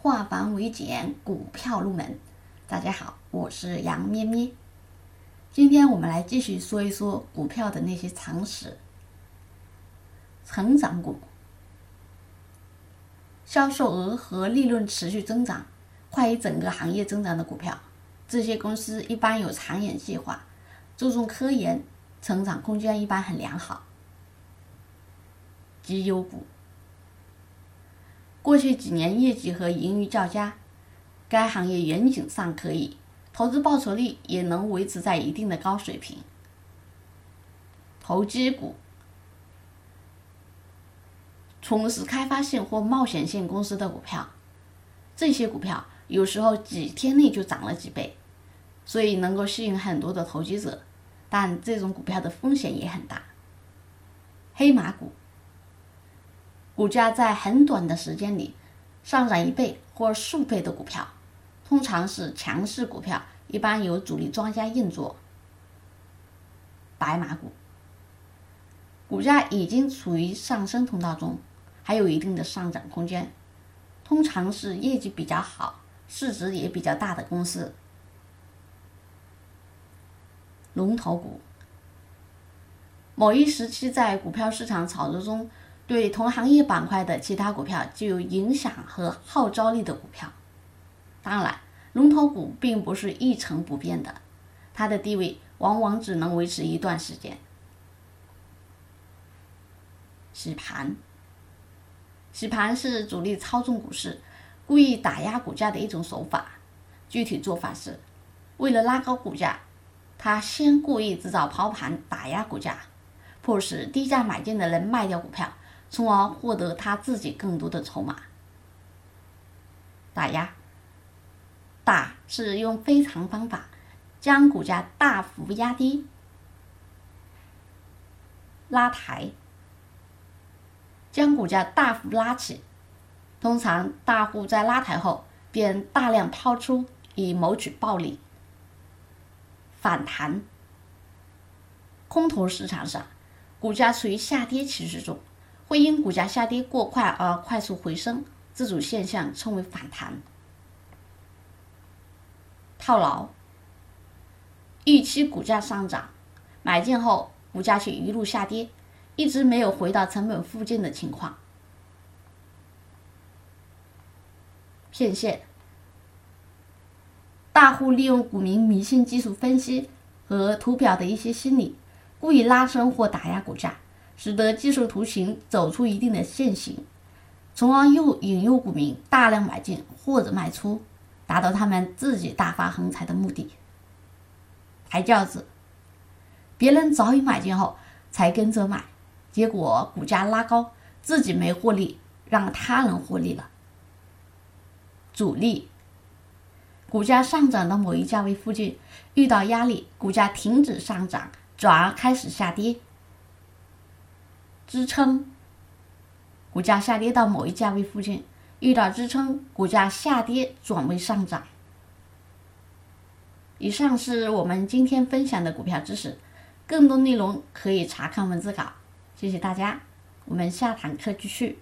化繁为简，股票入门。大家好，我是杨咩咩。今天我们来继续说一说股票的那些常识。成长股，销售额和利润持续增长，快于整个行业增长的股票，这些公司一般有长远计划，注重科研，成长空间一般很良好。绩优股。过去几年业绩和盈余较佳，该行业远景尚可以，投资报酬率也能维持在一定的高水平。投机股，从事开发性或冒险性公司的股票，这些股票有时候几天内就涨了几倍，所以能够吸引很多的投机者，但这种股票的风险也很大。黑马股。股价在很短的时间里上涨一倍或数倍的股票，通常是强势股票，一般由主力庄家运作。白马股，股价已经处于上升通道中，还有一定的上涨空间，通常是业绩比较好、市值也比较大的公司。龙头股，某一时期在股票市场炒作中。对同行业板块的其他股票具有影响和号召力的股票，当然，龙头股并不是一成不变的，它的地位往往只能维持一段时间。洗盘，洗盘是主力操纵股市、故意打压股价的一种手法。具体做法是，为了拉高股价，他先故意制造抛盘打压股价，迫使低价买进的人卖掉股票。从而获得他自己更多的筹码。打压，打是用非常方法将股价大幅压低；拉抬，将股价大幅拉起。通常大户在拉抬后便大量抛出，以谋取暴利。反弹，空头市场上，股价处于下跌趋势中。会因股价下跌过快而快速回升，这种现象称为反弹。套牢，预期股价上涨，买进后股价却一路下跌，一直没有回到成本附近的情况。骗线，大户利用股民迷信技术分析和图表的一些心理，故意拉升或打压股价。使得技术图形走出一定的线型，从而又引诱股民大量买进或者卖出，达到他们自己大发横财的目的。抬轿子，别人早已买进后才跟着买，结果股价拉高，自己没获利，让他人获利了。主力，股价上涨到某一价位附近，遇到压力，股价停止上涨，转而开始下跌。支撑，股价下跌到某一价位附近，遇到支撑，股价下跌转为上涨。以上是我们今天分享的股票知识，更多内容可以查看文字稿。谢谢大家，我们下堂课继续。